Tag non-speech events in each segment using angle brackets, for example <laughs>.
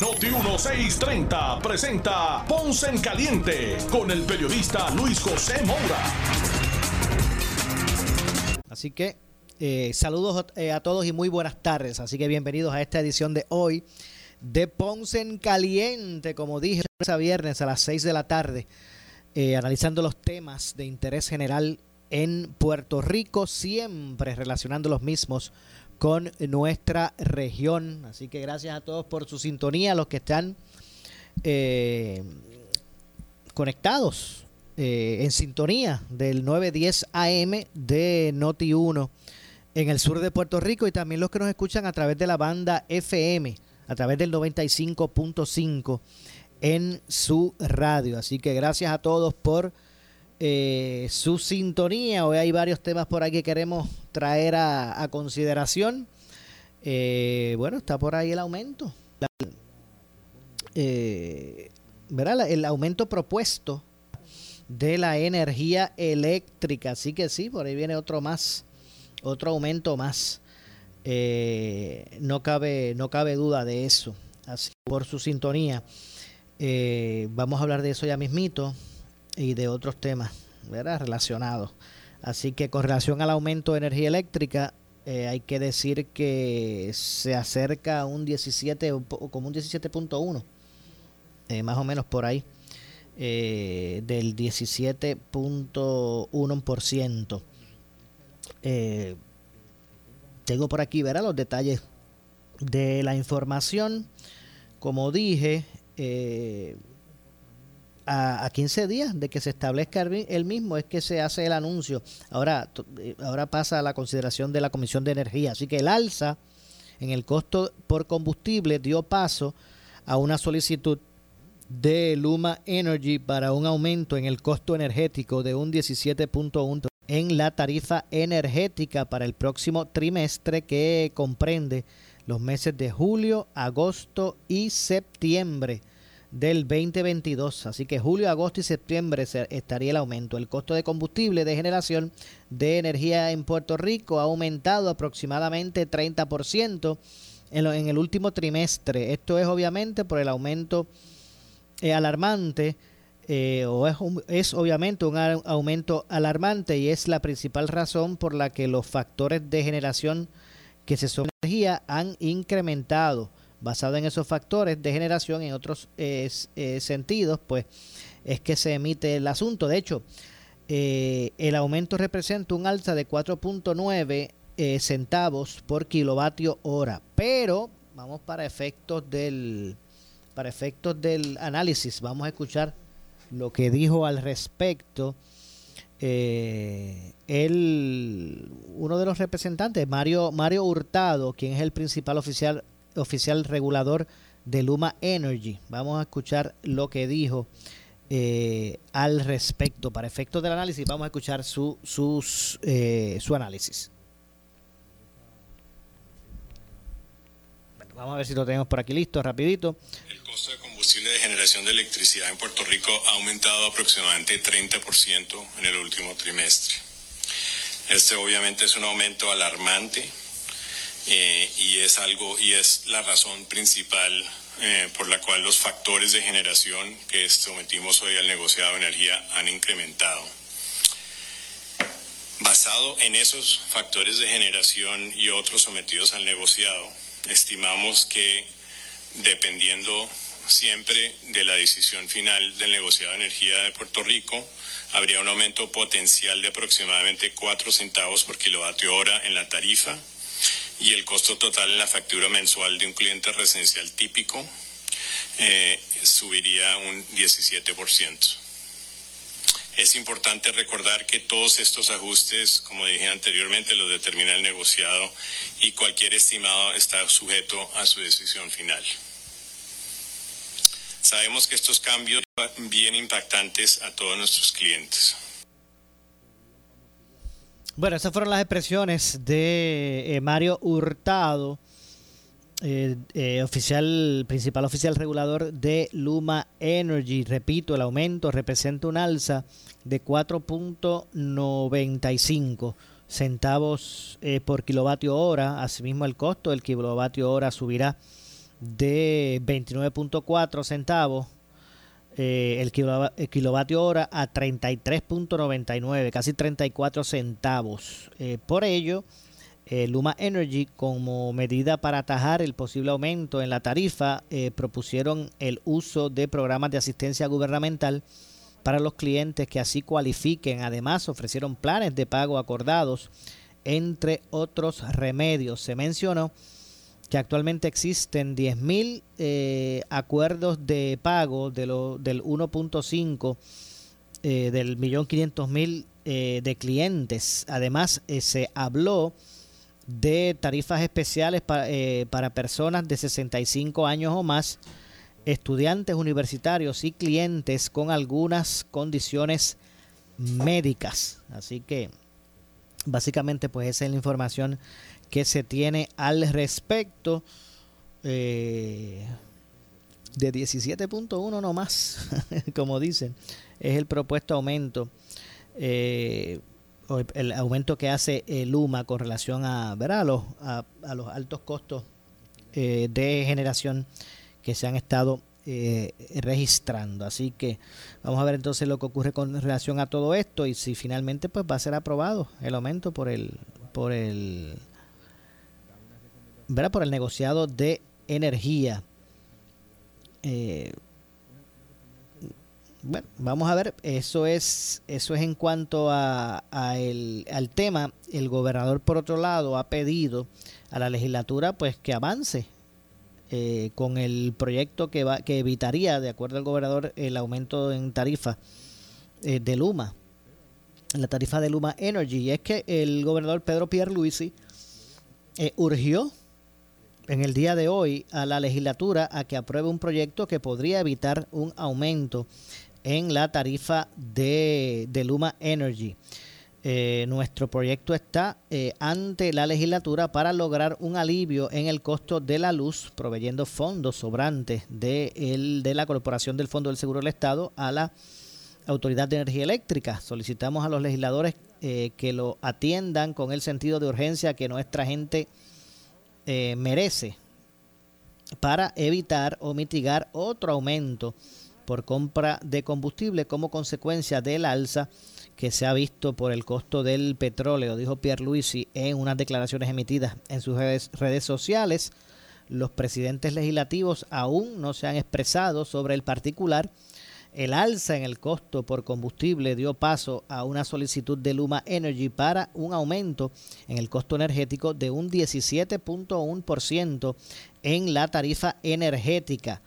Noti 1630 presenta Ponce en Caliente con el periodista Luis José Moura. Así que eh, saludos eh, a todos y muy buenas tardes. Así que bienvenidos a esta edición de hoy de Ponce en Caliente, como dije, a viernes a las 6 de la tarde eh, analizando los temas de interés general en Puerto Rico, siempre relacionando los mismos con nuestra región. Así que gracias a todos por su sintonía, los que están eh, conectados eh, en sintonía del 910 AM de Noti 1 en el sur de Puerto Rico y también los que nos escuchan a través de la banda FM, a través del 95.5 en su radio. Así que gracias a todos por eh, su sintonía. Hoy hay varios temas por ahí que queremos traer a, consideración. Eh, bueno, está por ahí el aumento. Eh, El aumento propuesto de la energía eléctrica. Así que sí, por ahí viene otro más, otro aumento más. no cabe, no cabe duda de eso. Así por su sintonía. Eh, vamos a hablar de eso ya mismito y de otros temas ¿verdad? relacionados. Así que con relación al aumento de energía eléctrica, eh, hay que decir que se acerca a un 17, como un 17.1, eh, más o menos por ahí, del 17.1%. tengo por aquí, verá los detalles de la información. Como dije, eh, a, 15 días de que se establezca el mismo es que se hace el anuncio. Ahora, eh, ahora pasa a la consideración de la Comisión de Energía. Así que el alza en el costo por combustible dio paso a una solicitud de Luma Energy para un aumento en el costo energético de un 17.1 en la tarifa energética para el próximo trimestre que comprende los meses de julio, agosto y septiembre del 2022. Así que julio, agosto y septiembre estaría el aumento. El costo de combustible de generación de energía en Puerto Rico ha aumentado aproximadamente 30% en, en el último trimestre. Esto es obviamente por el aumento eh, alarmante. Eh, o es, es, obviamente un aumento alarmante y es la principal razón por la que los factores de generación que se son energía han incrementado basado en esos factores de generación en otros eh, sentidos, pues es que se emite el asunto. De hecho, eh, el aumento representa un alza de 4.9 eh, centavos por kilovatio hora, pero vamos para efectos del para efectos del análisis, vamos a escuchar lo que dijo al respecto el, uno de los representantes, Mario, Mario Hurtado, quien es el principal oficial oficial regulador de Luma Energy. Vamos a escuchar lo que dijo eh, al respecto. Para efectos del análisis, vamos a escuchar su, sus, eh, su análisis. vamos a ver si lo tenemos por aquí listo, rapidito. El costo de combustible de generación de electricidad en Puerto Rico ha aumentado aproximadamente 30% en el último trimestre. Este obviamente es un aumento alarmante eh, y es algo y es la razón principal eh, por la cual los factores de generación que sometimos hoy al negociado de energía han incrementado. Basado en esos factores de generación y otros sometidos al negociado, estimamos que dependiendo siempre de la decisión final del negociado de energía de Puerto Rico, habría un aumento potencial de aproximadamente 4 centavos por kilovatio hora en la tarifa y el costo total en la factura mensual de un cliente residencial típico eh, subiría un 17%. Es importante recordar que todos estos ajustes, como dije anteriormente, los determina el negociado y cualquier estimado está sujeto a su decisión final. Sabemos que estos cambios son bien impactantes a todos nuestros clientes. Bueno, esas fueron las expresiones de eh, Mario Hurtado, eh, eh, oficial, principal oficial regulador de Luma Energy. Repito, el aumento representa un alza de 4.95 centavos por kilovatio hora. Asimismo, el costo del kilovatio hora subirá de 29.4 centavos eh, el, kilovatio hora a 33.99, casi 34 centavos. Eh, por ello, eh, Luma Energy, como medida para atajar el posible aumento en la tarifa, propusieron el uso de programas de asistencia gubernamental para los clientes que así cualifiquen. Además, ofrecieron planes de pago acordados, entre otros remedios. Se mencionó que actualmente existen 10.000 eh, acuerdos de pago de lo, del 1.5 eh, del millón 500 mil eh, de clientes. Además, se habló de tarifas especiales para, para personas de 65 años o más, estudiantes universitarios y clientes con algunas condiciones médicas. Así que básicamente pues esa es la información que se tiene al respecto. Eh, de 17.1 no más, como dicen, es el propuesto aumento, eh, el aumento que hace el Luma con relación a, A, los, a, los altos costos eh, de generación que se han estado registrando. Así que vamos a ver entonces lo que ocurre con relación a todo esto y si finalmente pues va a ser aprobado el aumento por el por el ¿verdad? por el negociado de energía. Eh, bueno, vamos a ver, eso es, eso es en cuanto a, el, al tema. El gobernador, por otro lado, ha pedido a la legislatura pues que avance eh, con el proyecto que, va, que evitaría, de acuerdo al gobernador, el aumento en tarifa eh, de Luma, la tarifa de Luma Energy. Y es que el gobernador Pedro Pierluisi eh, urgió en el día de hoy a la legislatura a que apruebe un proyecto que podría evitar un aumento en la tarifa de, Luma Energy. Eh, nuestro proyecto está eh, ante la legislatura para lograr un alivio en el costo de la luz, proveyendo fondos sobrantes de, de la Corporación del Fondo del Seguro del Estado a la Autoridad de Energía Eléctrica. Solicitamos a los legisladores eh, que lo atiendan con el sentido de urgencia que nuestra gente eh, merece para evitar o mitigar otro aumento por compra de combustible como consecuencia del alza que se ha visto por el costo del petróleo, dijo Pierre Luisi en unas declaraciones emitidas en sus redes, redes sociales. Los presidentes legislativos aún no se han expresado sobre el particular el alza en el costo por combustible dio paso a una solicitud de Luma Energy para un aumento en el costo energético de un 17.1% en la tarifa energética.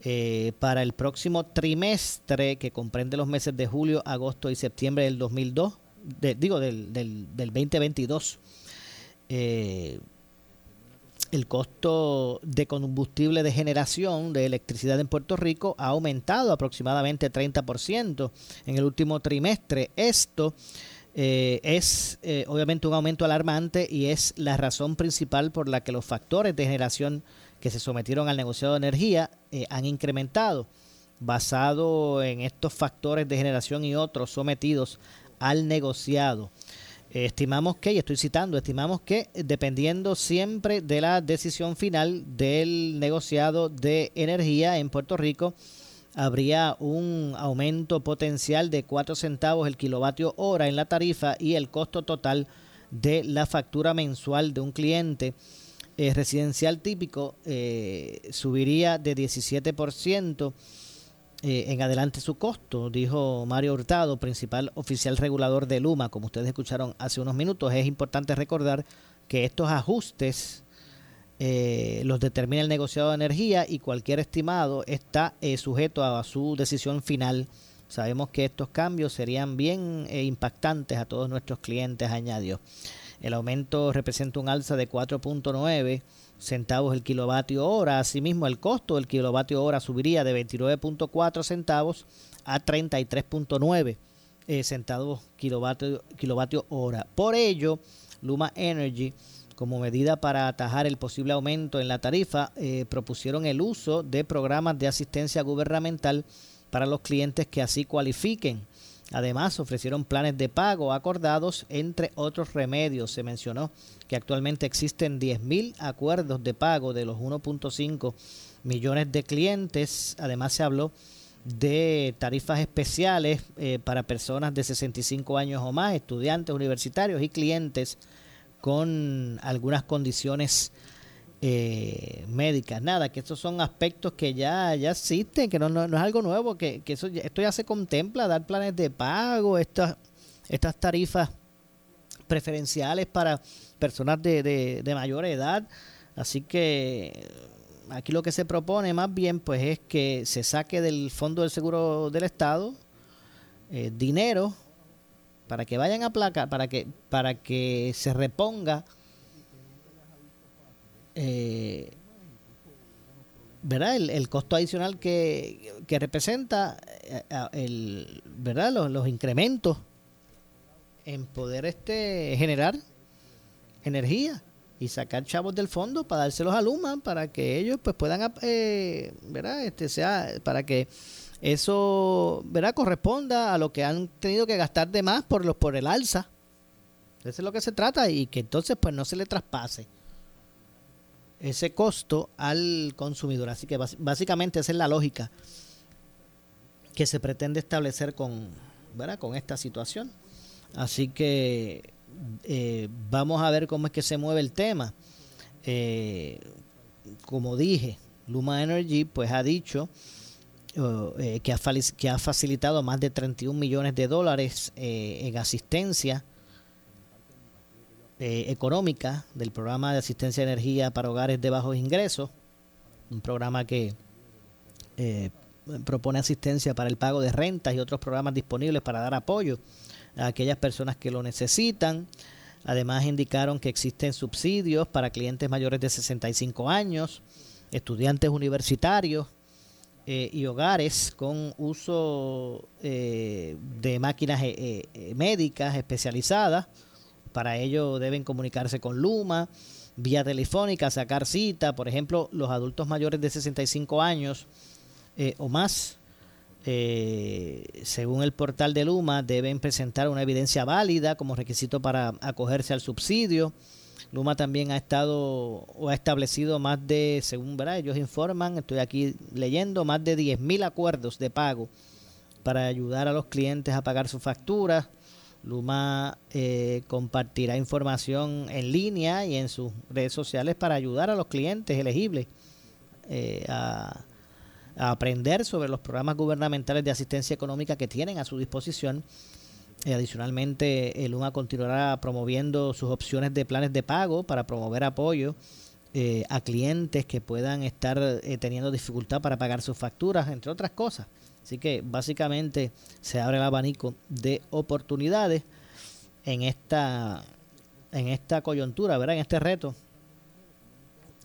Eh, para el próximo trimestre que comprende los meses de julio, agosto y septiembre del 2002, digo del, del, del 2022. Eh, el costo de combustible de generación de electricidad en Puerto Rico ha aumentado aproximadamente 30% en el último trimestre. Esto eh, es eh, obviamente un aumento alarmante y es la razón principal por la que los factores de generación que se sometieron al negociado de energía eh, han incrementado. Basado en estos factores de generación y otros sometidos al negociado estimamos que, y estoy citando, estimamos que dependiendo siempre de la decisión final del negociado de energía en Puerto Rico, habría un aumento potencial de 4 centavos el kilovatio hora en la tarifa y el costo total de la factura mensual de un cliente. Eh, residencial típico eh, subiría de 17% eh, en adelante su costo, dijo Mario Hurtado, principal oficial regulador de Luma, como ustedes escucharon hace unos minutos. Es importante recordar que estos ajustes eh, los determina el negociado de energía y cualquier estimado está eh, sujeto a su decisión final. Sabemos que estos cambios serían bien impactantes a todos nuestros clientes, añadió. El aumento representa un alza de 4.9 centavos el kilovatio hora. Asimismo, el costo del kilovatio hora subiría de 29.4 centavos a 33.9 eh, centavos kilovatio, kilovatio hora. Por ello, Luma Energy, como medida para atajar el posible aumento en la tarifa, eh, propusieron el uso de programas de asistencia gubernamental para los clientes que así cualifiquen. Además, ofrecieron planes de pago acordados, entre otros remedios. Se mencionó que actualmente existen 10.000 acuerdos de pago de los 1.5 millones de clientes. Además, se habló de tarifas especiales eh, para personas de 65 años o más, estudiantes universitarios y clientes con algunas condiciones eh, médicas. Nada, que estos son aspectos que ya, ya existen, que no, no, es algo nuevo, que, que eso, esto ya se contempla, dar planes de pago, estas, estas tarifas preferenciales para personas de, de, mayor edad. Así que aquí lo que se propone más bien pues es que se saque del Fondo del Seguro del Estado eh, dinero para que vayan a placa, para que, para que se reponga eh, ¿verdad? El, costo adicional que, representa eh, el, ¿verdad? Los, incrementos en poder este generar energía y sacar chavos del fondo para dárselos a Luma para que ellos pues puedan eh, ¿verdad? este sea para que eso ¿verdad? corresponda a lo que han tenido que gastar de más por los por el alza eso es lo que se trata y que entonces pues no se le traspase ese costo al consumidor. Así que básicamente esa es la lógica que se pretende establecer con, con esta situación. Así que eh, vamos a ver cómo es que se mueve el tema. Eh, como dije, Luma Energy pues ha dicho eh, que, ha, que ha facilitado más de 31 millones de dólares en asistencia eh, económica del programa de asistencia de energía para hogares de bajos ingresos, un programa que eh, propone asistencia para el pago de rentas y otros programas disponibles para dar apoyo a aquellas personas que lo necesitan. Además indicaron que existen subsidios para clientes mayores de 65 años, estudiantes universitarios eh, y hogares con uso de máquinas médicas especializadas para ello deben comunicarse con Luma, vía telefónica, sacar cita. Por ejemplo, los adultos mayores de 65 años eh, o más, eh, según el portal de Luma, deben presentar una evidencia válida como requisito para acogerse al subsidio. Luma también ha estado o ha establecido más de, según ¿verdad? ellos informan, estoy aquí leyendo, más de 10.000 acuerdos de pago para ayudar a los clientes a pagar sus facturas. Luma eh, compartirá información en línea y en sus redes sociales para ayudar a los clientes elegibles eh, a, aprender sobre los programas gubernamentales de asistencia económica que tienen a su disposición. Eh, adicionalmente, Luma continuará promoviendo sus opciones de planes de pago para promover apoyo a clientes que puedan estar teniendo dificultad para pagar sus facturas, entre otras cosas. Así que básicamente se abre el abanico de oportunidades en esta, en esta coyuntura, ¿verdad? En este reto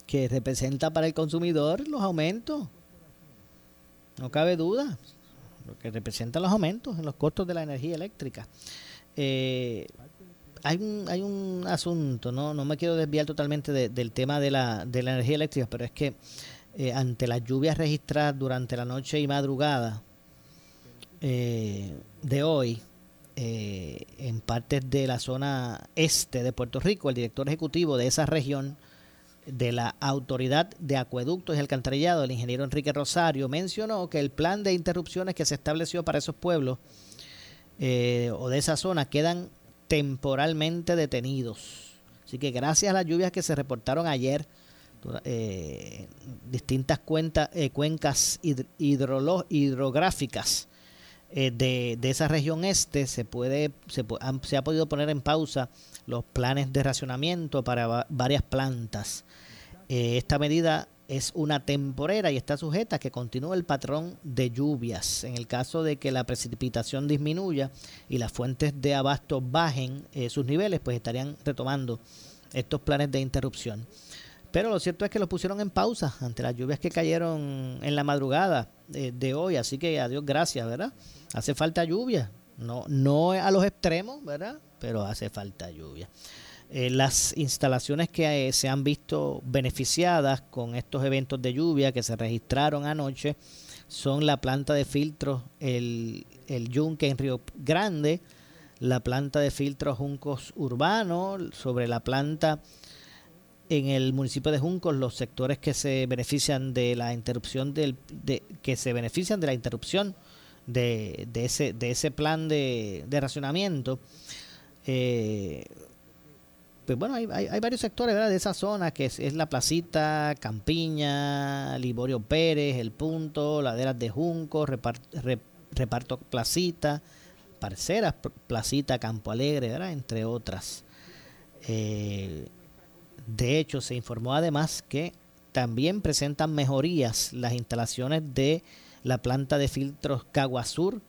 que representa para el consumidor los aumentos. No cabe duda. Lo que representa los aumentos en los costos de la energía eléctrica. Eh, hay un, hay un asunto, ¿no? no me quiero desviar totalmente del tema de la, de la energía eléctrica, pero es que eh, ante las lluvias registradas durante la noche y madrugada, eh, de hoy eh, en partes de la zona este de Puerto Rico, el director ejecutivo de esa región de la Autoridad de Acueductos y Alcantarillado, el ingeniero Enrique Rosario, mencionó que el plan de interrupciones que se estableció para esos pueblos eh, o de esa zona quedan temporalmente detenidos. Así que gracias a las lluvias que se reportaron ayer, distintas cuentas, cuencas hidrográficas eh, de, de, esa región este se puede se, se, ha podido poner en pausa los planes de racionamiento para varias plantas. Eh, esta medida es una temporera y está sujeta a que continúe el patrón de lluvias. En el caso de que la precipitación disminuya y las fuentes de abasto bajen eh, sus niveles, pues estarían retomando estos planes de interrupción. Pero lo cierto es que lo pusieron en pausa ante las lluvias que cayeron en la madrugada de, hoy. Así que a Dios gracias, ¿verdad? Hace falta lluvia. No, no a los extremos, ¿verdad? Pero hace falta lluvia. Eh, las instalaciones que eh, se han visto beneficiadas con estos eventos de lluvia que se registraron anoche son la planta de filtros, el, el Yunque en Río Grande, la planta de filtros Juncos Urbano, sobre la planta en el municipio de Juncos los sectores que se benefician de la interrupción del de, que se benefician de la interrupción de, de ese de ese plan de, de racionamiento eh, pues bueno hay, hay, varios sectores de esa zona que es, la placita Campiña Liborio Pérez el punto laderas de Juncos reparto placita parceras placita Campo Alegre ¿verdad? entre otras eh, de hecho, se informó además que también presentan mejorías las instalaciones de la planta de filtros Caguasur,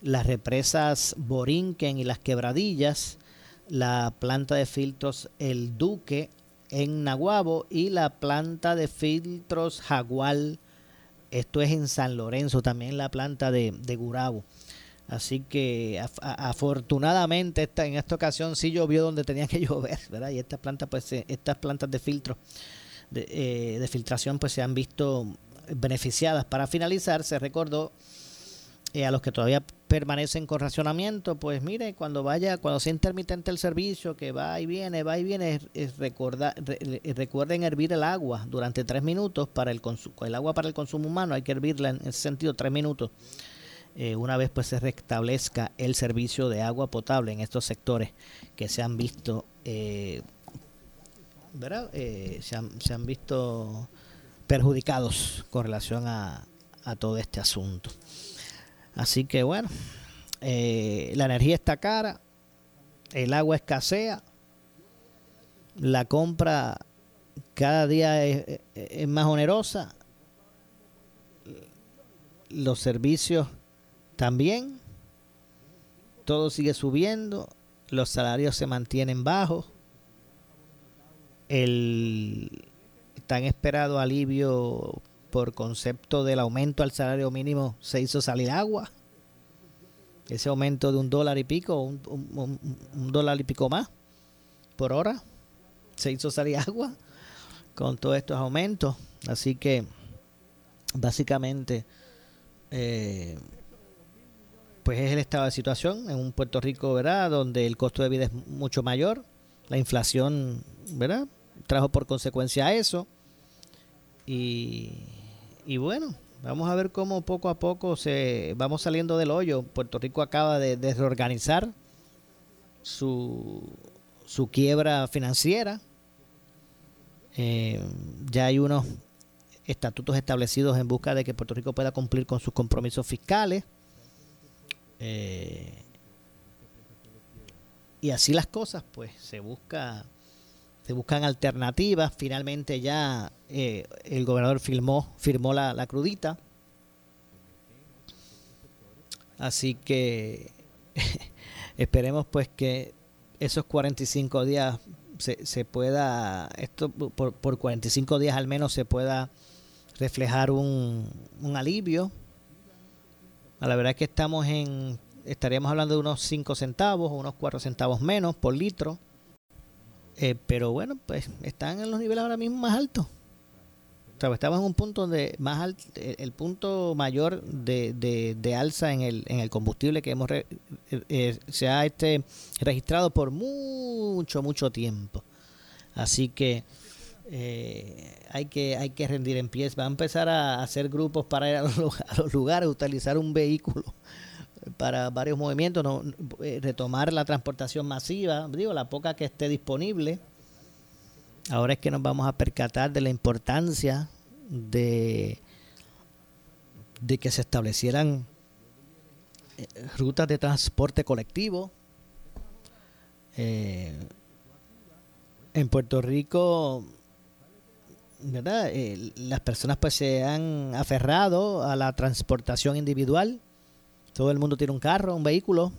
las represas Borinquen y las Quebradillas, la planta de filtros El Duque en Naguabo y la planta de filtros Jagual, esto es en San Lorenzo, también la planta de, de Gurabo. Así que afortunadamente esta, en esta ocasión sí llovió donde tenía que <laughs> llover, ¿verdad? Y estas plantas, pues, estas plantas de filtro, de, eh, de filtración, pues se han visto beneficiadas. Para finalizar, se recordó eh, a los que todavía permanecen con racionamiento, pues mire, cuando vaya, cuando sea intermitente el servicio, que va y viene, va y viene, es, recuerden hervir el agua durante tres minutos para el el agua para el consumo humano, hay que hervirla en ese sentido tres minutos eh, una vez pues se restablezca el servicio de agua potable en estos sectores que se han visto eh, ¿verdad? Eh, se, han, se, han, visto perjudicados con relación a, a todo este asunto así que bueno la energía está cara el agua escasea la compra cada día es, es más onerosa los servicios también todo sigue subiendo, los salarios se mantienen bajos, el tan esperado alivio por concepto del aumento al salario mínimo se hizo salir agua. Ese aumento de un dólar y pico, un, un dólar y pico más por hora, se hizo salir agua con todos estos aumentos. Así que básicamente eh, pues es el estado de situación en un Puerto Rico, ¿verdad? Donde el costo de vida es mucho mayor, la inflación, ¿verdad? Trajo por consecuencia eso. Y, bueno, vamos a ver cómo poco a poco se vamos saliendo del hoyo. Puerto Rico acaba de, reorganizar su, su quiebra financiera. Eh, ya hay unos estatutos establecidos en busca de que Puerto Rico pueda cumplir con sus compromisos fiscales. Eh, y así las cosas, pues se busca se buscan alternativas. Finalmente ya eh, el gobernador firmó, firmó la, crudita. Así que <laughs> esperemos pues que esos 45 días se, se pueda, esto por, por 45 días al menos se pueda reflejar un, un alivio la verdad es que estamos en, estaríamos hablando de unos 5 centavos o unos 4 centavos menos por litro. Eh, pero bueno, pues están en los niveles ahora mismo más altos. O sea, estamos en un punto de más alto, el punto mayor de, de, alza en el, en el combustible que hemos eh, eh, se ha este registrado por mucho mucho tiempo. Así que eh, hay que hay que rendir en pies. Va a empezar a hacer grupos para ir <laughs> a los, lugares, utilizar un vehículo para varios movimientos, no, eh, retomar la transportación masiva, digo, la poca que esté disponible. Ahora es que nos vamos a percatar de la importancia de, de que se establecieran eh, rutas de transporte colectivo. en Puerto Rico ¿verdad? Eh, las personas pues se han aferrado a la transportación individual. Todo el mundo tiene un carro, un vehículo.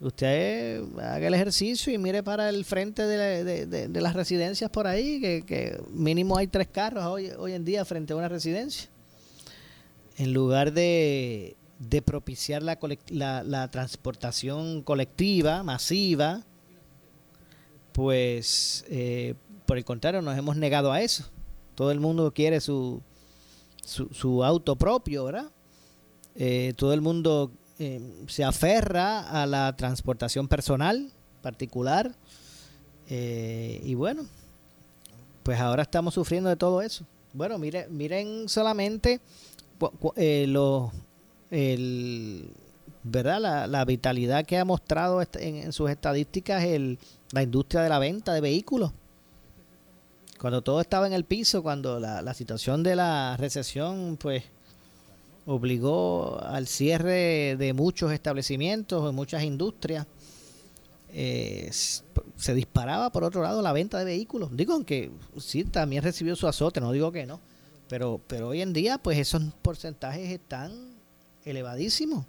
Usted haga el ejercicio y mire para el frente de, las residencias por ahí, que, mínimo hay tres carros hoy, hoy en día frente a una residencia. En lugar de, propiciar la, la, transportación colectiva, masiva, pues eh, por el contrario nos hemos negado a eso. Todo el mundo quiere su, su, auto propio, ¿verdad? Eh, todo el mundo eh, se aferra a la transportación personal, particular. Eh, y bueno, pues ahora estamos sufriendo de todo eso. Bueno, miren, miren solamente eh, lo, el, ¿verdad? La, vitalidad que ha mostrado en, sus estadísticas el, la industria de la venta de vehículos. Cuando todo estaba en el piso, cuando la, situación de la recesión, pues obligó al cierre de muchos establecimientos, de muchas industrias. Eh, se disparaba por otro lado la venta de vehículos. Digo, aunque sí también recibió su azote, no digo que no, pero, pero hoy en día pues esos porcentajes están elevadísimos.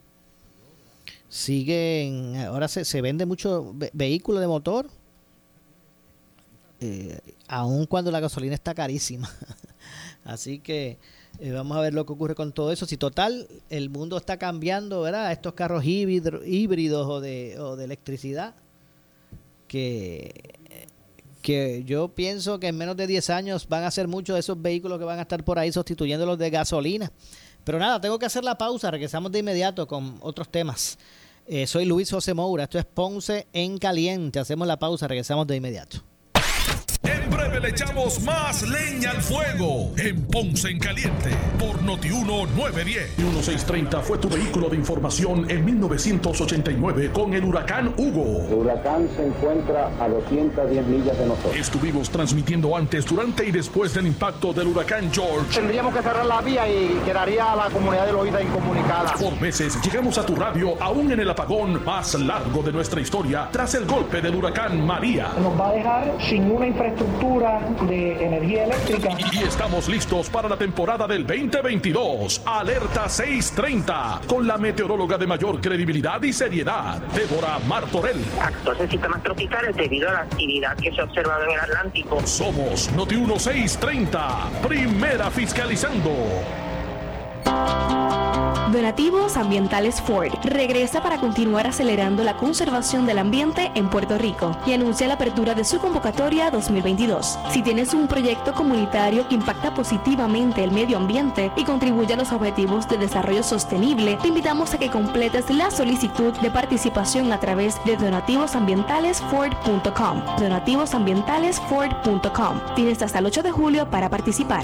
Siguen, ahora se, se vende mucho vehículo de motor, eh, aun cuando la gasolina está carísima. <laughs> Así que eh, vamos a ver lo que ocurre con todo eso. Si total, el mundo está cambiando, ¿verdad? Estos carros híbridos o de, o de electricidad, que, que yo pienso que en menos de 10 años van a ser muchos de esos vehículos que van a estar por ahí sustituyendo los de gasolina. Pero nada, tengo que hacer la pausa. Regresamos de inmediato con otros temas. Eh, soy Luis José Moura. Esto es Ponce en Caliente. Hacemos la pausa. Regresamos de inmediato. En breve le echamos más leña al fuego en Ponce en Caliente por Notiuno 910. 1630 fue tu vehículo de información en 1989 con el huracán Hugo. El huracán se encuentra a 210 millas de nosotros. Estuvimos transmitiendo antes, durante y después del impacto del huracán George. Tendríamos que cerrar la vía y quedaría la comunidad de Loída incomunicada. Por meses llegamos a tu radio aún en el apagón más largo de nuestra historia tras el golpe del huracán María. Nos va a dejar sin una infraestructura de energía eléctrica. Y estamos listos para la temporada del 2022. Alerta 630 con la meteoróloga de mayor credibilidad y seriedad, Débora Martorell. Actos en sistemas tropicales debido a la actividad que se ha observado en el Atlántico. Somos Noti 1630, primera fiscalizando. Donativos Ambientales Ford regresa para continuar acelerando la conservación del ambiente en Puerto Rico y anuncia la apertura de su convocatoria 2022. Si tienes un proyecto comunitario que impacta positivamente el medio ambiente y contribuye a los objetivos de desarrollo sostenible, te invitamos a que completes la solicitud de participación a través de donativosambientalesford.com. Donativosambientalesford.com. Tienes hasta el 8 de julio para participar.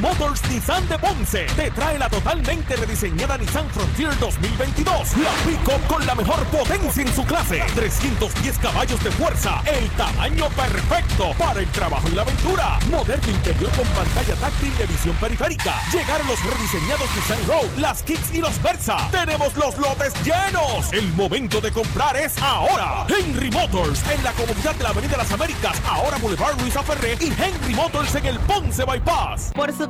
Motors Nissan de Ponce te trae la totalmente rediseñada Nissan Frontier 2022. La pico con la mejor potencia en su clase. 310 caballos de fuerza. El tamaño perfecto para el trabajo y la aventura. Moderno interior con pantalla táctil de visión periférica. Llegaron los rediseñados Nissan Road, las Kicks y los Versa. Tenemos los lotes llenos. El momento de comprar es ahora. Henry Motors en la comunidad de la Avenida Las Américas. Ahora Boulevard Luisa Ferré y Henry Motors en el Ponce Bypass. Por su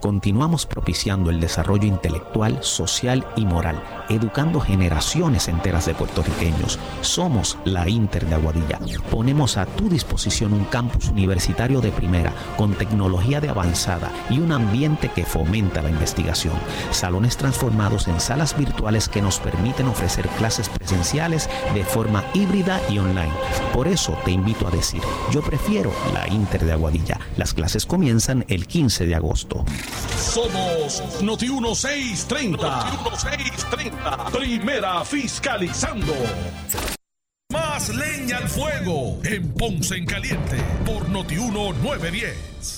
Continuamos propiciando el desarrollo intelectual, social y moral, educando generaciones enteras de puertorriqueños. Somos la Inter de Aguadilla. Ponemos a tu disposición un campus universitario de primera, con tecnología de avanzada y un ambiente que fomenta la investigación. Salones transformados en salas virtuales que nos permiten ofrecer clases presenciales de forma híbrida y online. Por eso te invito a decir, yo prefiero la Inter de Aguadilla. Las clases comienzan el 15 de agosto. Somos Noti 1630. Noti 1630. Primera fiscalizando. Más leña al fuego en Ponce en Caliente por Noti 1910.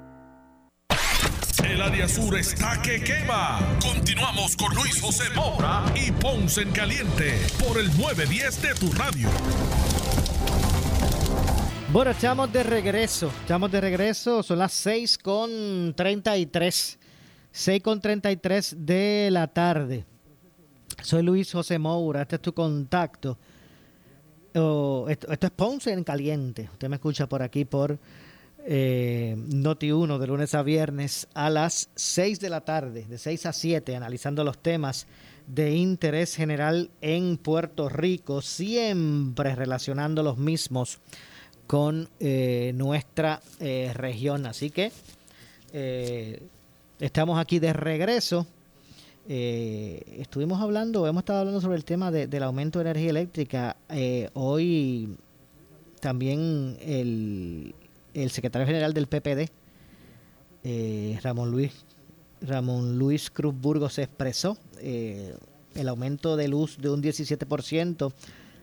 El área sur está que quema. Continuamos con Luis José Moura y Ponce en Caliente por el 910 de tu radio. Bueno, estamos de regreso. Estamos de regreso. Son las 6 con 33. 6 con 33 de la tarde. Soy Luis José Moura. Este es tu contacto. Oh, esto, esto es Ponce en Caliente. Usted me escucha por aquí por eh, Noti 1 de lunes a viernes a las 6 de la tarde, de 6 a 7, analizando los temas de interés general en Puerto Rico, siempre relacionando los mismos con eh, nuestra eh, región. Así que estamos aquí de regreso. Estuvimos hablando, hemos estado hablando sobre el tema de- del aumento de energía eléctrica. Hoy también el, el secretario general del PPD, eh, Ramón Luis Ramón Luis Cruz Burgos se expresó eh, el aumento de luz de un 17%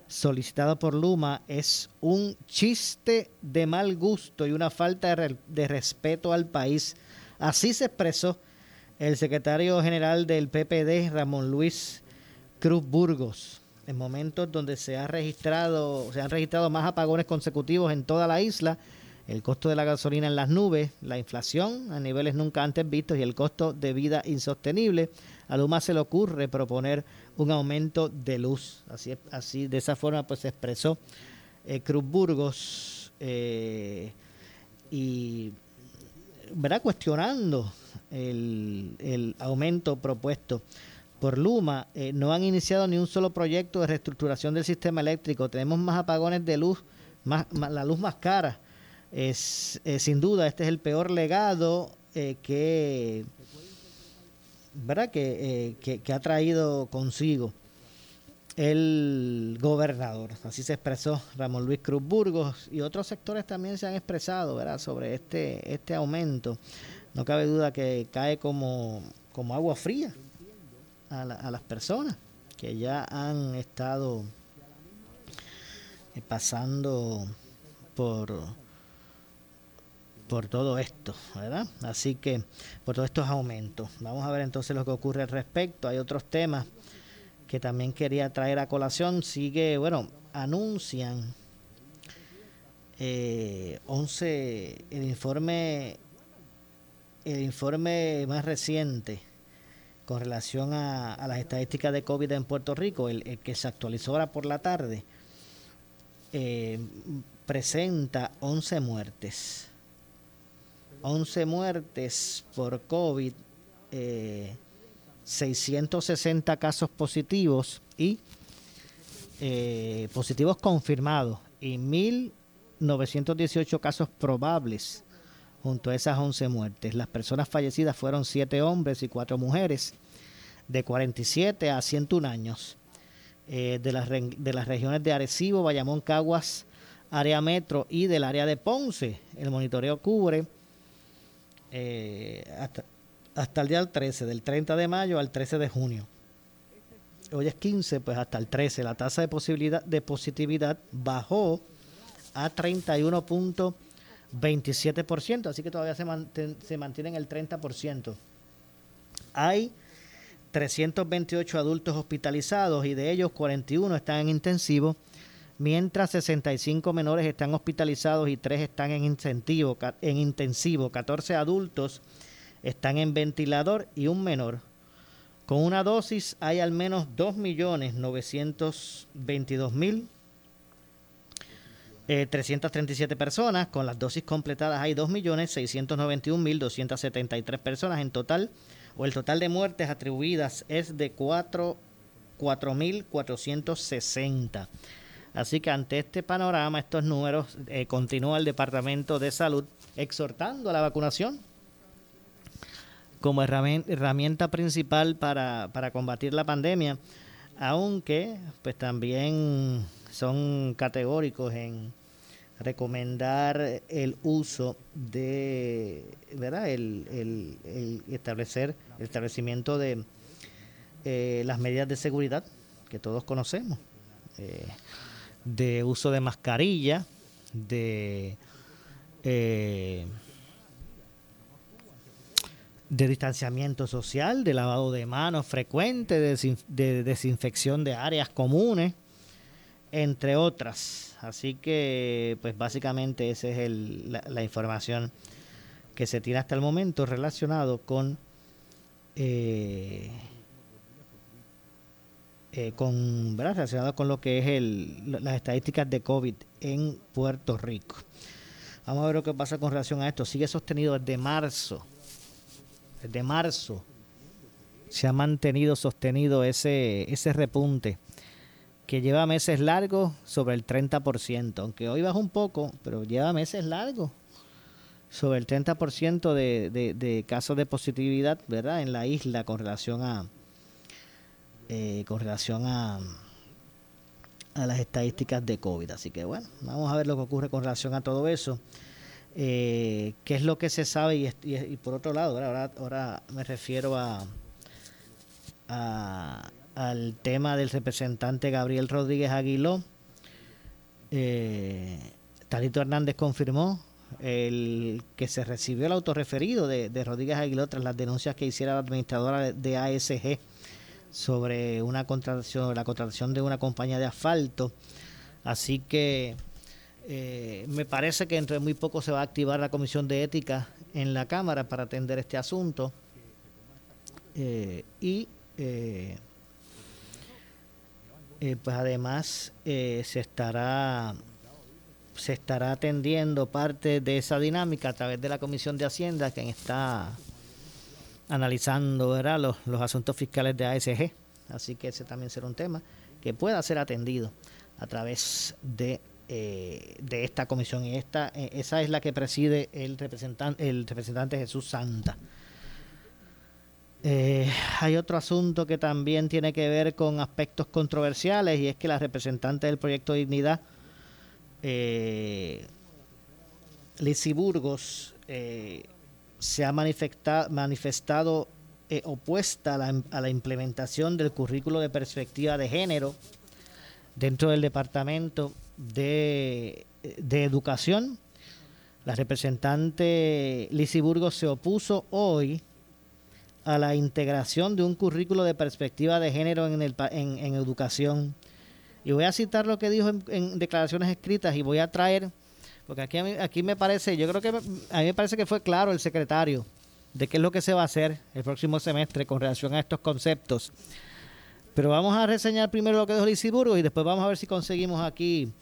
solicitado por Luma es un chiste de mal gusto y una falta de, re- de respeto al país. Así se expresó el secretario general del PPD, Ramón Luis Cruz Burgos, en momentos donde se ha registrado, se han registrado más apagones consecutivos en toda la isla, el costo de la gasolina en las nubes, la inflación a niveles nunca antes vistos y el costo de vida insostenible. A Luma se le ocurre proponer un aumento de luz. Así, así de esa forma pues se expresó eh, Cruz Burgos eh, y ¿verdad? cuestionando el, el aumento propuesto por Luma, eh, no han iniciado ni un solo proyecto de reestructuración del sistema eléctrico. Tenemos más apagones de luz, más, la luz más cara. Es, sin duda, este es el peor legado eh, que, ¿verdad? Que, que, que, ha traído consigo el gobernador. Así se expresó Ramón Luis Cruz Burgos y otros sectores también se han expresado ¿verdad? sobre este, este aumento. No cabe duda que cae como, como agua fría a, a las personas que ya han estado eh, pasando por por todo esto, ¿verdad? Así que por todos estos aumentos. Vamos a ver entonces lo que ocurre al respecto. Hay otros temas que también quería traer a colación. Sigue, bueno, anuncian eh, 11, el informe, el informe más reciente con relación a, las estadísticas de COVID en Puerto Rico, el, que se actualizó ahora por la tarde, eh, presenta 11 muertes. 11 muertes por COVID. Eh, 660 casos positivos y eh, positivos confirmados y 1.918 casos probables junto a esas 11 muertes. Las personas fallecidas fueron 7 hombres y 4 mujeres de 47 a 101 años eh, de, las, de las regiones de Arecibo, Bayamón, Caguas, área metro y del área de Ponce. El monitoreo cubre eh, hasta, el día 13, del 30 de mayo al 13 de junio. Hoy es 15, pues hasta el 13. La tasa de, posibilidad, de positividad bajó a 31.27%, así que todavía se, se mantiene en el 30%. Hay 328 adultos hospitalizados y de ellos 41 están en intensivo, mientras 65 menores están hospitalizados y 3 están en, incentivo, en intensivo, 14 adultos están en ventilador y un menor. Con una dosis hay al menos 2.922.337 eh, personas. Con las dosis completadas hay 2.691.273 personas en total. O el total de muertes atribuidas es de 4.460. Así que ante este panorama, estos números, eh, continúa el Departamento de Salud exhortando a la vacunación como herramienta principal para, para combatir la pandemia, aunque pues también son categóricos en recomendar el uso de, ¿verdad? El, el, establecer, el establecimiento de eh, las medidas de seguridad que todos conocemos, eh, de uso de mascarilla, de eh, de distanciamiento social, de lavado de manos frecuente, de, desinfección de áreas comunes, entre otras. Así que, pues básicamente esa es la, información que se tiene hasta el momento relacionado con, eh, eh, con ¿verdad? relacionado con lo que es el, las estadísticas de COVID en Puerto Rico. Vamos a ver lo que pasa con relación a esto. Sigue sostenido desde marzo de marzo se ha mantenido sostenido ese, ese repunte que lleva meses largos sobre el 30%, aunque hoy baja un poco, pero lleva meses largos sobre el 30% de, de, de casos de positividad, ¿verdad? En la isla con relación a eh, con relación a a las estadísticas de COVID. Así que bueno, vamos a ver lo que ocurre con relación a todo eso eh, qué es lo que se sabe y, por otro lado, ahora, me refiero a, al tema del representante Gabriel Rodríguez Aguiló. Eh, Talito Hernández confirmó el que se recibió el autorreferido de, de Rodríguez Aguiló tras las denuncias que hiciera la administradora de ASG sobre una contratación, la contratación de una compañía de asfalto. Así que eh, me parece que entre muy poco se va a activar la comisión de ética en la Cámara para atender este asunto. Eh, y eh, pues además se estará se estará atendiendo parte de esa dinámica a través de la comisión de Hacienda, quien está analizando. Los, asuntos fiscales de ASG. Así que ese también será un tema que pueda ser atendido a través de, eh, esta comisión. Y esta, eh, esa es la que preside el representante, el representante Jesús Santa. Eh, hay otro asunto que también tiene que ver con aspectos controversiales y es que la representante del proyecto Dignidad, eh, Lizzie Burgos, eh, se ha manifestado, eh, opuesta a la, implementación del currículo de perspectiva de género dentro del Departamento de, de Educación. La representante Lizzie Burgos se opuso hoy a la integración de un currículo de perspectiva de género en, el, en, educación. Y voy a citar lo que dijo en, declaraciones escritas y voy a traer, porque aquí, aquí me parece, yo creo que a mí me parece que fue claro el secretario de qué es lo que se va a hacer el próximo semestre con relación a estos conceptos. Pero vamos a reseñar primero lo que dijo Lisiburgo y después vamos a ver si conseguimos aquí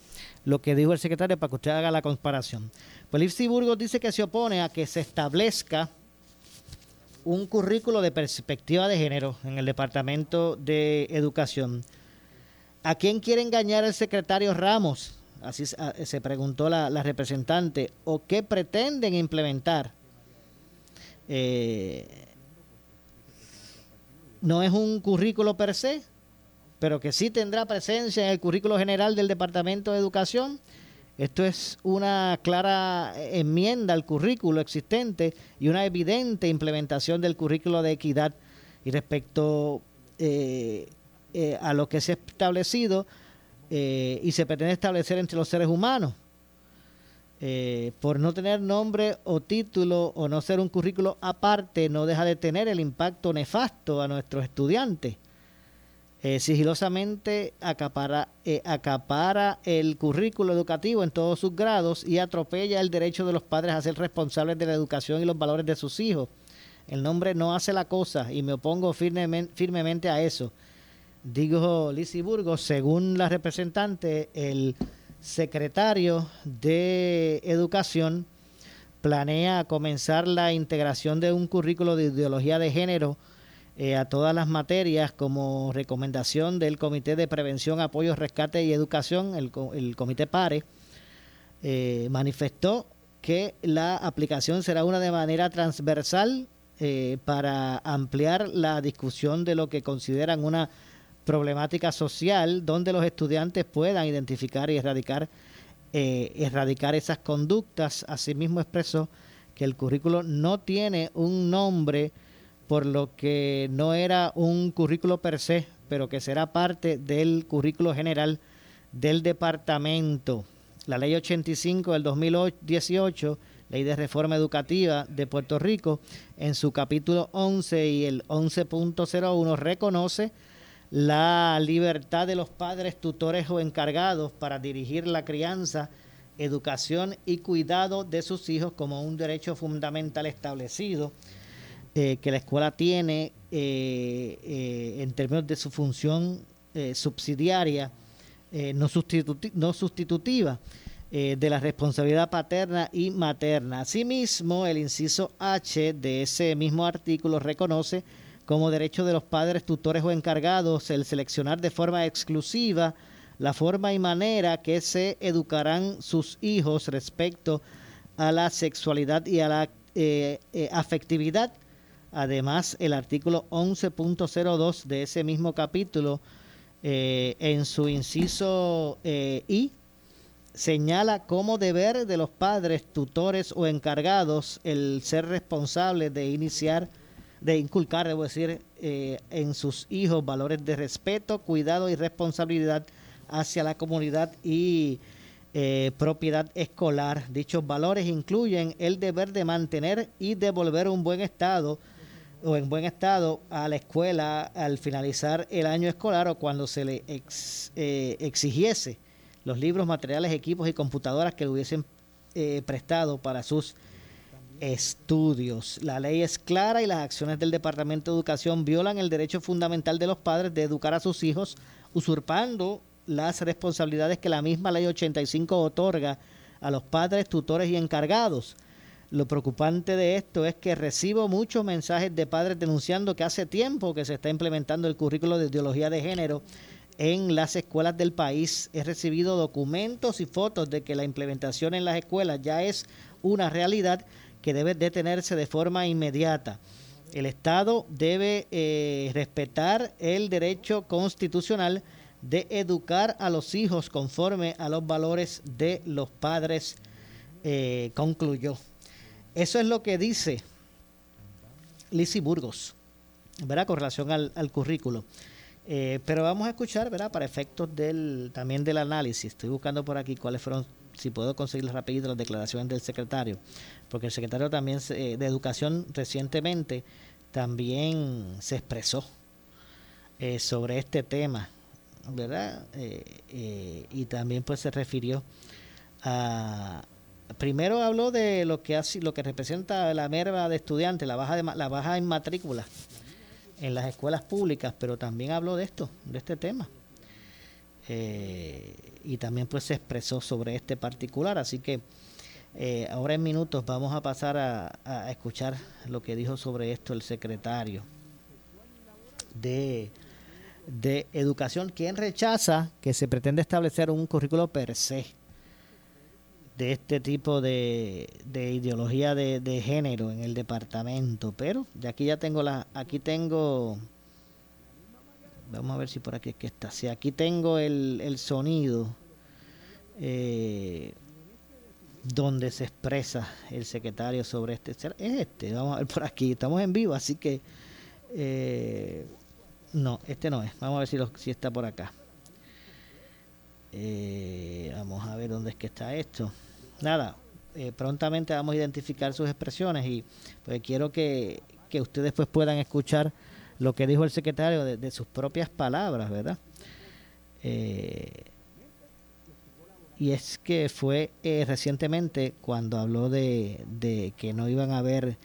lo que dijo el secretario para que usted haga la comparación. Pues Lisiburgo dice que se opone a que se establezca un currículo de perspectiva de género en el Departamento de Educación. ¿A quién quiere engañar el secretario Ramos? Así se preguntó la, representante. ¿O qué pretenden implementar? Eh, no es un currículo per se, pero que sí tendrá presencia en el currículo general del Departamento de Educación. Esto es una clara enmienda al currículo existente y una evidente implementación del currículo de equidad. Y respecto eh, eh, a lo que se ha establecido eh, y se pretende establecer entre los seres humanos, eh, por no tener nombre o título o no ser un currículo aparte, no deja de tener el impacto nefasto a nuestros estudiantes. Eh, sigilosamente acapara, el currículo educativo en todos sus grados y atropella el derecho de los padres a ser responsables de la educación y los valores de sus hijos. El nombre no hace la cosa y me opongo firmemente a eso. Digo Lizzie Burgos, según la representante, el secretario de Educación planea comenzar la integración de un currículo de ideología de género eh, a todas las materias como recomendación del Comité de Prevención, Apoyo, Rescate y Educación, el, el Comité PARE, eh, manifestó que la aplicación será una de manera transversal eh, para ampliar la discusión de lo que consideran una problemática social donde los estudiantes puedan identificar y erradicar, eh, erradicar esas conductas. Asimismo expresó que el currículo no tiene un nombre por lo que no era un currículo per se, pero que será parte del currículo general del departamento. La ley 85 del 2018, ley de reforma educativa de Puerto Rico, en su capítulo 11 y el 11.01 reconoce la libertad de los padres, tutores o encargados para dirigir la crianza, educación y cuidado de sus hijos como un derecho fundamental establecido eh, que la escuela tiene eh, eh, en términos de su función subsidiaria, no, no, sustitutiva de la responsabilidad paterna y materna. Asimismo, el inciso H de ese mismo artículo reconoce como derecho de los padres, tutores o encargados el seleccionar de forma exclusiva la forma y manera que se educarán sus hijos respecto a la sexualidad y a la eh, eh, afectividad. Además, el artículo 11.02 de ese mismo capítulo, eh, en su inciso I, señala como deber de los padres, tutores o encargados el ser responsables de iniciar de inculcar, debo decir, eh, en sus hijos valores de respeto, cuidado y responsabilidad hacia la comunidad y eh, propiedad escolar. Dichos valores incluyen el deber de mantener y devolver un buen estado o en buen estado a la escuela al finalizar el año escolar o cuando se le eh, exigiese los libros, materiales, equipos y computadoras que le hubiesen prestado para sus estudios. La ley es clara y las acciones del Departamento de Educación violan el derecho fundamental de los padres de educar a sus hijos, usurpando las responsabilidades que la misma ley 85 otorga a los padres, tutores y encargados. lo preocupante de esto es que recibo muchos mensajes de padres denunciando que hace tiempo que se está implementando el currículo de ideología de género en las escuelas del país. He recibido documentos y fotos de que la implementación en las escuelas ya es una realidad que debe detenerse de forma inmediata. El Estado debe eh, respetar el derecho constitucional de educar a los hijos conforme a los valores de los padres, eh, concluyó. Eso es lo que dice Lizzie Burgos, ¿verdad? Con relación al, currículo. Eh, pero vamos a escuchar, ¿verdad? Para efectos del, también del análisis. Estoy buscando por aquí cuáles fueron, si puedo conseguir rápido las declaraciones del secretario, porque el secretario también de Educación recientemente también se expresó eh, sobre este tema, ¿verdad? Eh, y también pues se refirió a, primero habló de lo que hace, lo que representa la merva de estudiantes, la baja de, la baja en matrícula en las escuelas públicas, pero también habló de esto, de este tema. Eh, y también pues se expresó sobre este particular, así que eh, ahora en minutos vamos a pasar a, escuchar lo que dijo sobre esto el secretario de, de Educación, quien rechaza que se pretende establecer un currículo per se de este tipo de, de ideología de, de, género en el departamento. Pero de aquí ya tengo la, aquí tengo, vamos a ver si por aquí que está. Si aquí tengo el, el sonido eh, donde se expresa el secretario sobre este, es este. Vamos a ver por aquí. Estamos en vivo, así que eh, no, este no es. Vamos a ver si, si está por acá. Eh, vamos a ver dónde es que está esto nada, prontamente vamos a identificar sus expresiones y pues quiero que, ustedes pues puedan escuchar lo que dijo el secretario de, sus propias palabras, ¿verdad? Eh, y es que fue eh, recientemente cuando habló de, que no iban a haber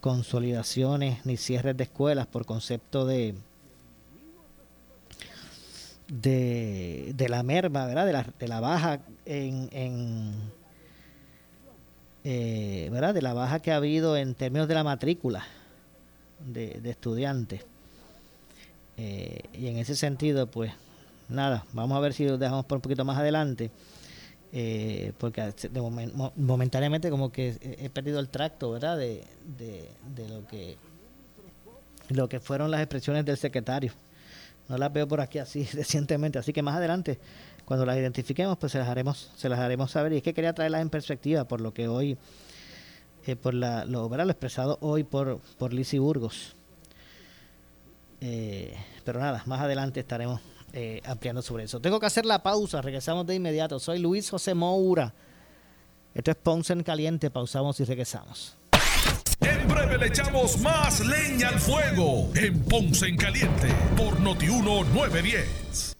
consolidaciones ni cierres de escuelas por concepto de de, de la merma, ¿verdad? De la, de la baja en, en eh, ¿verdad? de la baja que ha habido en términos de la matrícula de, estudiantes. Eh, y en ese sentido, pues nada, vamos a ver si lo dejamos por un poquito más adelante. Eh, porque de momentáneamente como que he perdido el tracto, ¿verdad? De, de, lo que lo que fueron las expresiones del secretario. No las veo por aquí así <laughs> recientemente, así que más adelante cuando las identifiquemos, pues se las haremos, se las haremos saber. Y es que quería traerlas en perspectiva por lo que hoy, eh, por la, lo, lo expresado hoy por, por Lizzie Burgos. Eh, pero nada, más adelante estaremos eh, ampliando sobre eso. Tengo que hacer la pausa, regresamos de inmediato. Soy Luis José Moura. Esto es Ponce en Caliente, pausamos y regresamos. En breve le echamos más leña al fuego en Ponce en Caliente por Notiuno 910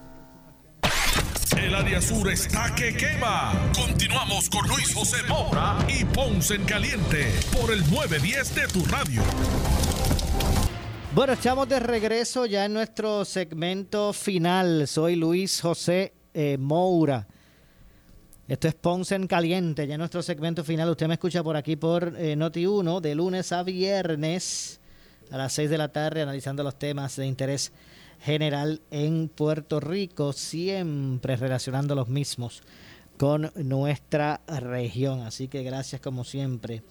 Área sur está que quema. Continuamos con Luis José Moura y Ponce en Caliente por el 910 de tu radio. Bueno, estamos de regreso ya en nuestro segmento final. Soy Luis José eh, Moura. Esto es Ponce en Caliente, ya en nuestro segmento final. Usted me escucha por aquí por eh, Noti1 de lunes a viernes a las 6 de la tarde analizando los temas de interés general en Puerto Rico, siempre relacionando los mismos con nuestra región. Así que gracias como siempre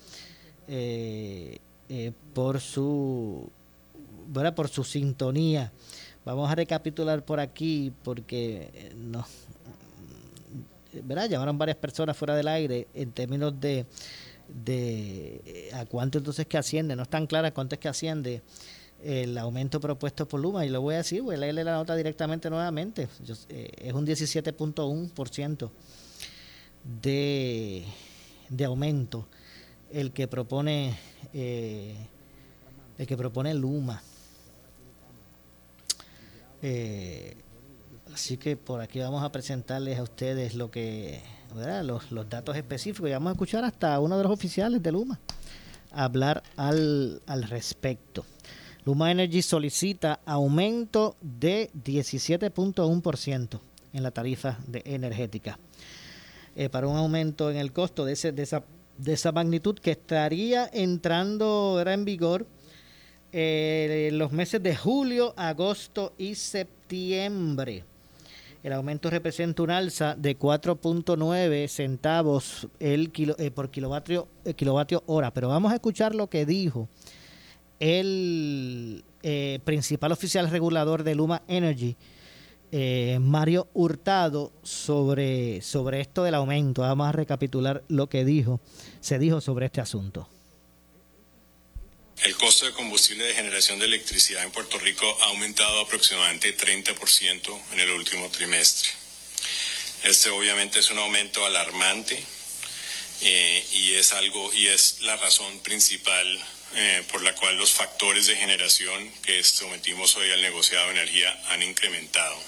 eh, eh, por su ¿verdad? por su sintonía. Vamos a recapitular por aquí porque eh, no ¿verdad? llamaron varias personas fuera del aire en términos de, de a cuánto entonces que asciende, no están claras cuánto es que asciende el aumento propuesto por Luma y lo voy a decir, voy a leerle la nota directamente nuevamente, es un 17.1% de, de aumento el que propone eh, el que propone Luma. Eh, así que por aquí vamos a presentarles a ustedes lo que Los, los datos específicos y vamos a escuchar hasta uno de los oficiales de Luma hablar al, al respecto. Luma Energy solicita aumento de 17.1% en la tarifa energética. Eh, para un aumento en el costo de, ese, de, esa, de esa magnitud que estaría entrando era en vigor eh, en los meses de julio, agosto y septiembre. El aumento representa un alza de 4.9 centavos el kilo, eh, por kilovatio, kilovatio hora. Pero vamos a escuchar lo que dijo el principal oficial regulador de Luma Energy, eh, Mario Hurtado sobre, sobre esto del aumento. Vamos a recapitular lo que dijo, se dijo sobre este asunto. El costo de combustible de generación de electricidad en Puerto Rico ha aumentado aproximadamente 30% en el último trimestre. Este obviamente es un aumento alarmante eh, y es algo y es la razón principal eh, por la cual los factores de generación que sometimos hoy al negociado de energía han incrementado.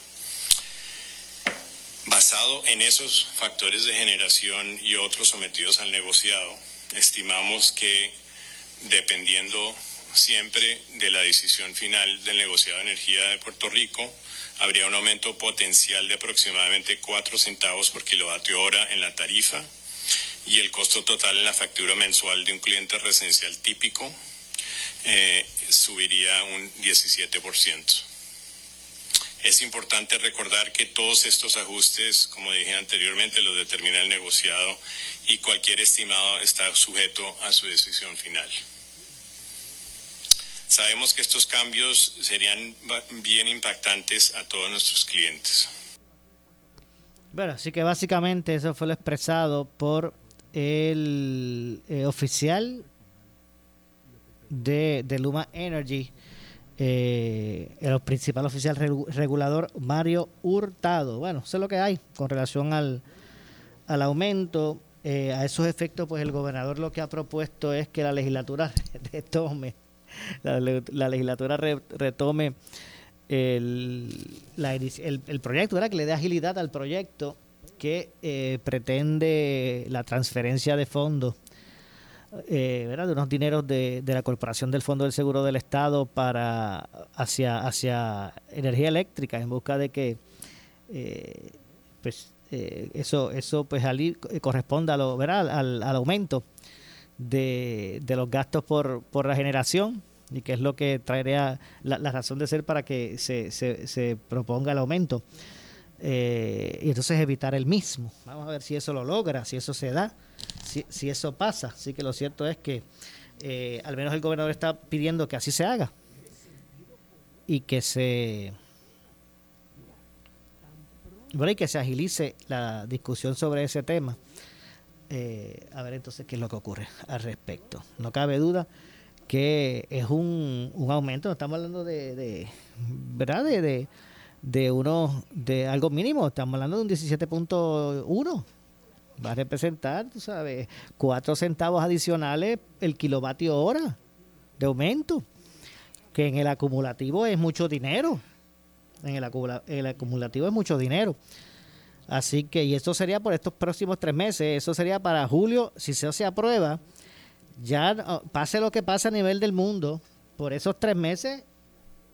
Basado en esos factores de generación y otros sometidos al negociado, estimamos que dependiendo siempre de la decisión final del negociado de energía de Puerto Rico, habría un aumento potencial de aproximadamente 4 centavos por kilovatio hora en la tarifa y el costo total en la factura mensual de un cliente residencial típico eh, subiría un 17%. Es importante recordar que todos estos ajustes, como dije anteriormente, los determina el negociado y cualquier estimado está sujeto a su decisión final. Sabemos que estos cambios serían bien impactantes a todos nuestros clientes. Bueno, así que básicamente eso fue lo expresado por el eh, oficial de, de Luma Energy, eh, el principal oficial regulador Mario Hurtado. Bueno, es lo que hay con relación al, al aumento. Eh, a esos efectos, pues el gobernador lo que ha propuesto es que la legislatura <laughs> retome, la, legislatura retome el, el, proyecto, ¿verdad? que le dé agilidad al proyecto que eh, pretende la transferencia de fondos eh, de unos dineros de, la Corporación del Fondo del Seguro del Estado para hacia, hacia energía eléctrica en busca de que eh, pues eh, eso eso pues corresponda a lo, ¿verdad? Al, aumento de, de, los gastos por, por la generación y que es lo que traería la, razón de ser para que se, se, se proponga el aumento y entonces evitar el mismo. Vamos a ver si eso lo logra, si eso se da si, eso pasa. Así que lo cierto es que eh, al menos el gobernador está pidiendo que así se haga y que se bueno, y que se agilice la discusión sobre ese tema. Eh, a ver entonces qué es lo que ocurre al respecto. No cabe duda que es un, un aumento, estamos hablando de, de ¿verdad? De, de, uno, de algo mínimo, estamos hablando de un 17.1 va a representar, tú sabes, cuatro centavos adicionales el kilovatio hora de aumento, que en el acumulativo es mucho dinero. En el, acumulativo es mucho dinero. Así que, y esto sería por estos próximos tres meses, eso sería para julio, si se aprueba, ya pase lo que pase a nivel del mundo, por esos tres meses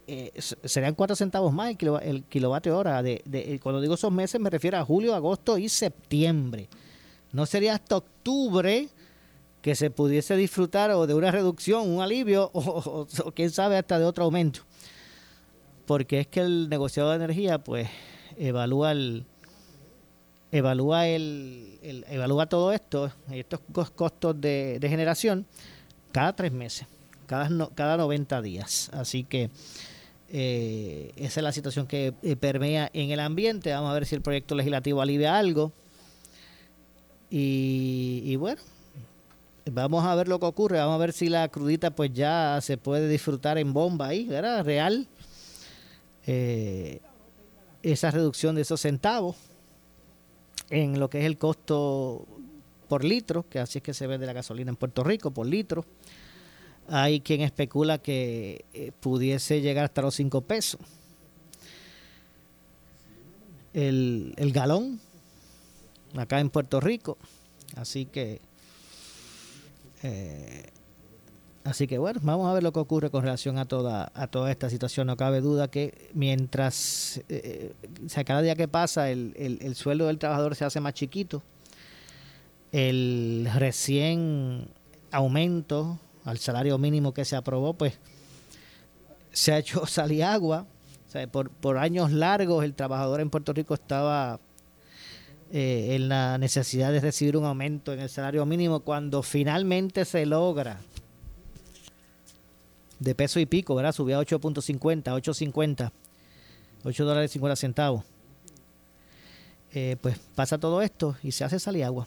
eh, serían cuatro centavos más el, kilovatio hora. De, de, cuando digo esos meses me refiero a julio, agosto y septiembre. No sería hasta octubre que se pudiese disfrutar o de una reducción, un alivio <laughs> o, quién sabe hasta de otro aumento. Porque es que el negociado de energía pues evalúa el evalúa el, evalúa todo esto, estos costos de, generación cada tres meses, cada, cada 90 días. Así que eh, esa es la situación que eh, permea en el ambiente. Vamos a ver si el proyecto legislativo alivia algo. Y, bueno, vamos a ver lo que ocurre. Vamos a ver si la crudita pues ya se puede disfrutar en bomba ahí, ¿verdad? Real. Eh, esa reducción de esos centavos en lo que es el costo por litro, que así es que se vende la gasolina en Puerto Rico, por litro. Hay quien especula que eh, pudiese llegar hasta los 5 pesos. El, galón, acá en Puerto Rico. Así que, eh, así que bueno, vamos a ver lo que ocurre con relación a toda, a toda esta situación. No cabe duda que mientras, eh, cada día que pasa, el, el sueldo del trabajador se hace más chiquito. El recién aumento al salario mínimo que se aprobó, pues se ha hecho <laughs> salir agua. por, por, años largos el trabajador en Puerto Rico estaba eh, en la necesidad de recibir un aumento en el salario mínimo cuando finalmente se logra de peso y pico, ¿verdad? Subió a 8.50, 8.50, 8 dólares 50 centavos. Eh, pues pasa todo esto y se hace salir agua.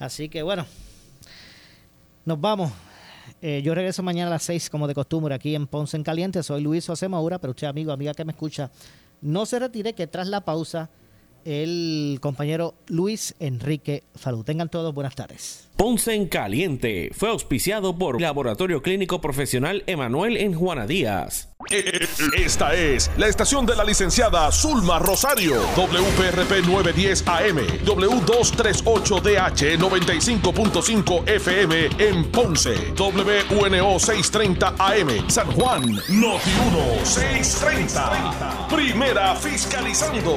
Así que bueno, nos vamos. Eh, yo regreso mañana a las 6 como de costumbre aquí en Ponce en Caliente. Soy Luis José Maura, pero usted amigo, amiga que me escucha, no se retire que tras la pausa el compañero Luis Enrique Falú. Tengan todos buenas tardes. Ponce en Caliente fue auspiciado por Laboratorio Clínico Profesional Emanuel en Juana Díaz. Esta es la estación de la licenciada Zulma Rosario, WPRP 910 AM, W238DH 95.5 FM en Ponce, WNO 630 AM, San Juan, Noti 1 630. Primera fiscalizando.